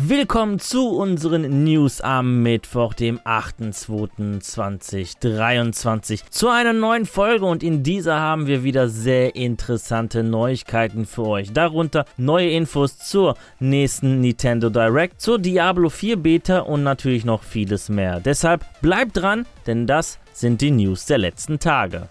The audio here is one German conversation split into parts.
Willkommen zu unseren News am Mittwoch, dem 8.2.2023, zu einer neuen Folge und in dieser haben wir wieder sehr interessante Neuigkeiten für euch. Darunter neue Infos zur nächsten Nintendo Direct, zur Diablo 4 Beta und natürlich noch vieles mehr. Deshalb bleibt dran, denn das sind die News der letzten Tage.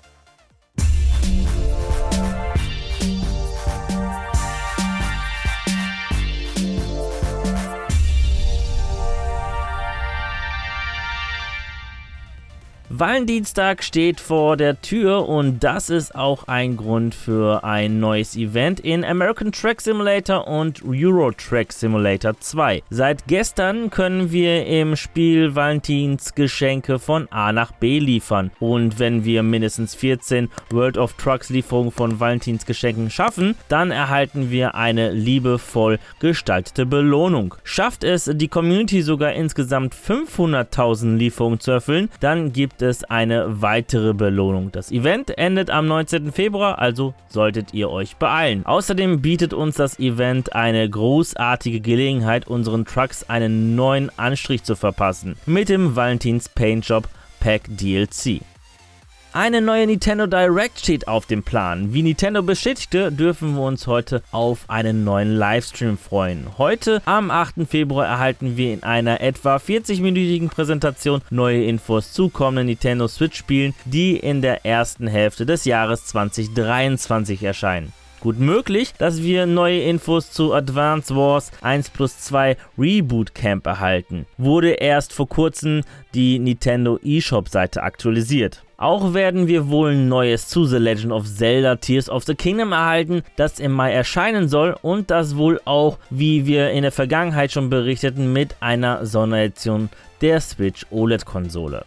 Valentinstag steht vor der Tür und das ist auch ein Grund für ein neues Event in American Track Simulator und Euro Track Simulator 2. Seit gestern können wir im Spiel Valentinsgeschenke von A nach B liefern und wenn wir mindestens 14 World of Trucks Lieferungen von Valentinsgeschenken schaffen, dann erhalten wir eine liebevoll gestaltete Belohnung. Schafft es die Community sogar insgesamt 500.000 Lieferungen zu erfüllen, dann gibt es es eine weitere Belohnung. Das Event endet am 19. Februar, also solltet ihr euch beeilen. Außerdem bietet uns das Event eine großartige Gelegenheit, unseren Trucks einen neuen Anstrich zu verpassen. Mit dem Valentins Paint Job Pack DLC. Eine neue Nintendo Direct steht auf dem Plan. Wie Nintendo bestätigte, dürfen wir uns heute auf einen neuen Livestream freuen. Heute, am 8. Februar, erhalten wir in einer etwa 40-minütigen Präsentation neue Infos zu kommenden Nintendo Switch-Spielen, die in der ersten Hälfte des Jahres 2023 erscheinen. Gut möglich, dass wir neue Infos zu Advance Wars 1 plus 2 Reboot Camp erhalten. Wurde erst vor kurzem die Nintendo eShop Seite aktualisiert. Auch werden wir wohl Neues zu The Legend of Zelda Tears of the Kingdom erhalten, das im Mai erscheinen soll und das wohl auch, wie wir in der Vergangenheit schon berichteten, mit einer Sonderedition der Switch OLED-Konsole.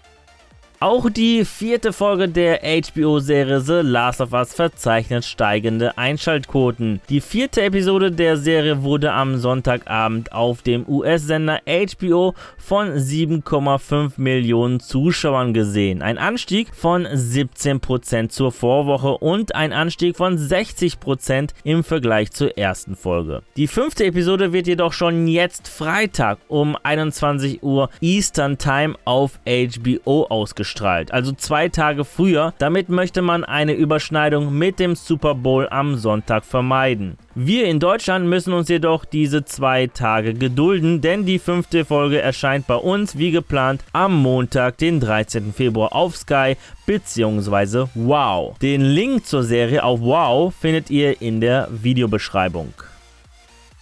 Auch die vierte Folge der HBO-Serie The Last of Us verzeichnet steigende Einschaltquoten. Die vierte Episode der Serie wurde am Sonntagabend auf dem US-Sender HBO von 7,5 Millionen Zuschauern gesehen. Ein Anstieg von 17% zur Vorwoche und ein Anstieg von 60% im Vergleich zur ersten Folge. Die fünfte Episode wird jedoch schon jetzt Freitag um 21 Uhr Eastern Time auf HBO ausgestrahlt ausgestrahlt, also zwei Tage früher. Damit möchte man eine Überschneidung mit dem Super Bowl am Sonntag vermeiden. Wir in Deutschland müssen uns jedoch diese zwei Tage gedulden, denn die fünfte Folge erscheint bei uns wie geplant am Montag, den 13. Februar auf Sky bzw. Wow. Den Link zur Serie auf Wow findet ihr in der Videobeschreibung.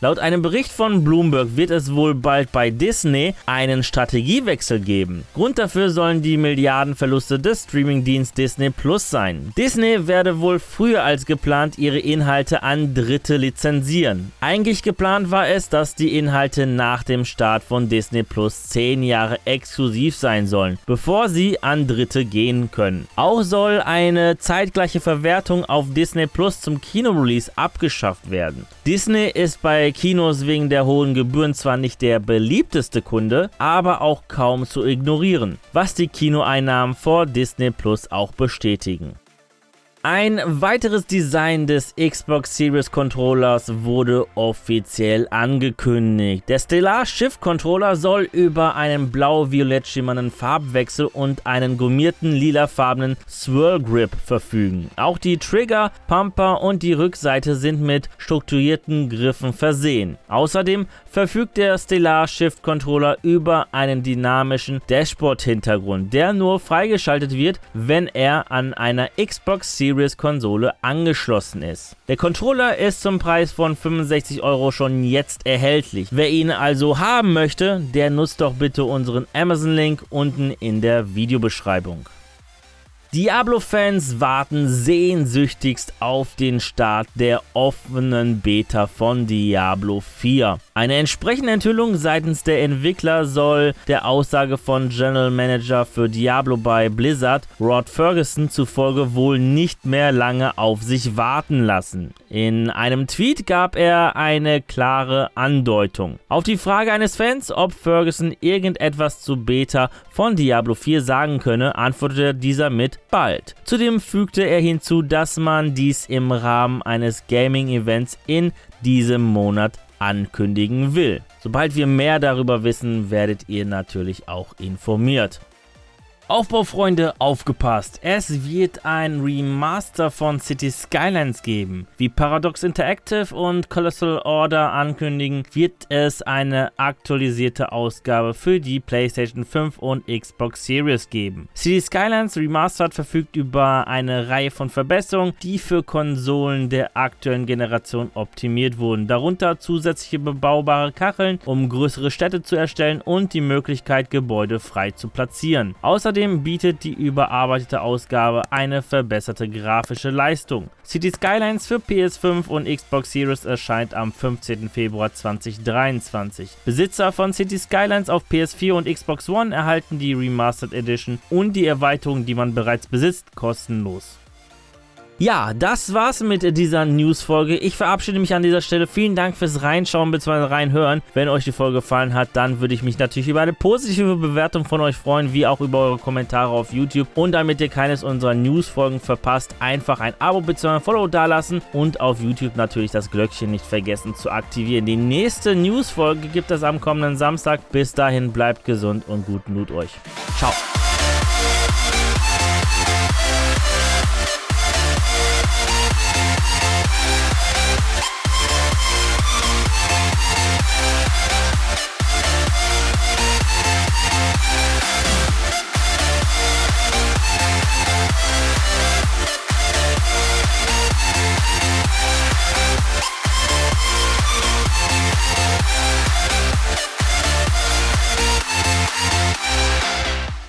Laut einem Bericht von Bloomberg wird es wohl bald bei Disney einen Strategiewechsel geben. Grund dafür sollen die Milliardenverluste des Streamingdienst Disney Plus sein. Disney werde wohl früher als geplant ihre Inhalte an Dritte lizenzieren. Eigentlich geplant war es, dass die Inhalte nach dem Start von Disney Plus 10 Jahre exklusiv sein sollen, bevor sie an Dritte gehen können. Auch soll eine zeitgleiche Verwertung auf Disney Plus zum Kinorelease abgeschafft werden. Disney ist bei Kinos wegen der hohen Gebühren zwar nicht der beliebteste Kunde, aber auch kaum zu ignorieren, was die Kinoeinnahmen vor Disney Plus auch bestätigen. Ein weiteres Design des Xbox Series Controllers wurde offiziell angekündigt. Der Stellar Shift Controller soll über einen blau-violett schimmernden Farbwechsel und einen gummierten lilafarbenen Swirl Grip verfügen. Auch die Trigger, Pumper und die Rückseite sind mit strukturierten Griffen versehen. Außerdem verfügt der Stellar Shift Controller über einen dynamischen Dashboard-Hintergrund, der nur freigeschaltet wird, wenn er an einer Xbox Series Series-Konsole angeschlossen ist. Der Controller ist zum Preis von 65 Euro schon jetzt erhältlich. Wer ihn also haben möchte, der nutzt doch bitte unseren Amazon-Link unten in der Videobeschreibung. Diablo-Fans warten sehnsüchtigst auf den Start der offenen Beta von Diablo 4. Eine entsprechende Enthüllung seitens der Entwickler soll der Aussage von General Manager für Diablo bei Blizzard, Rod Ferguson, zufolge wohl nicht mehr lange auf sich warten lassen. In einem Tweet gab er eine klare Andeutung. Auf die Frage eines Fans, ob Ferguson irgendetwas zu Beta von Diablo 4 sagen könne, antwortete dieser mit bald. Zudem fügte er hinzu, dass man dies im Rahmen eines Gaming-Events in diesem Monat ankündigen will. Sobald wir mehr darüber wissen, werdet ihr natürlich auch informiert. Aufbaufreunde, aufgepasst! Es wird ein Remaster von City Skylines geben. Wie Paradox Interactive und Colossal Order ankündigen, wird es eine aktualisierte Ausgabe für die PlayStation 5 und Xbox Series geben. City Skylines Remastered verfügt über eine Reihe von Verbesserungen, die für Konsolen der aktuellen Generation optimiert wurden. Darunter zusätzliche bebaubare Kacheln, um größere Städte zu erstellen und die Möglichkeit, Gebäude frei zu platzieren. Außerdem Außerdem bietet die überarbeitete Ausgabe eine verbesserte grafische Leistung. City Skylines für PS5 und Xbox Series erscheint am 15. Februar 2023. Besitzer von City Skylines auf PS4 und Xbox One erhalten die Remastered Edition und die Erweiterung, die man bereits besitzt, kostenlos. Ja, das war's mit dieser News-Folge. Ich verabschiede mich an dieser Stelle. Vielen Dank fürs Reinschauen bzw. Reinhören. Wenn euch die Folge gefallen hat, dann würde ich mich natürlich über eine positive Bewertung von euch freuen, wie auch über eure Kommentare auf YouTube. Und damit ihr keines unserer News-Folgen verpasst, einfach ein Abo bzw. ein Follow dalassen und auf YouTube natürlich das Glöckchen nicht vergessen zu aktivieren. Die nächste News-Folge gibt es am kommenden Samstag. Bis dahin bleibt gesund und guten Loot euch. Ciao.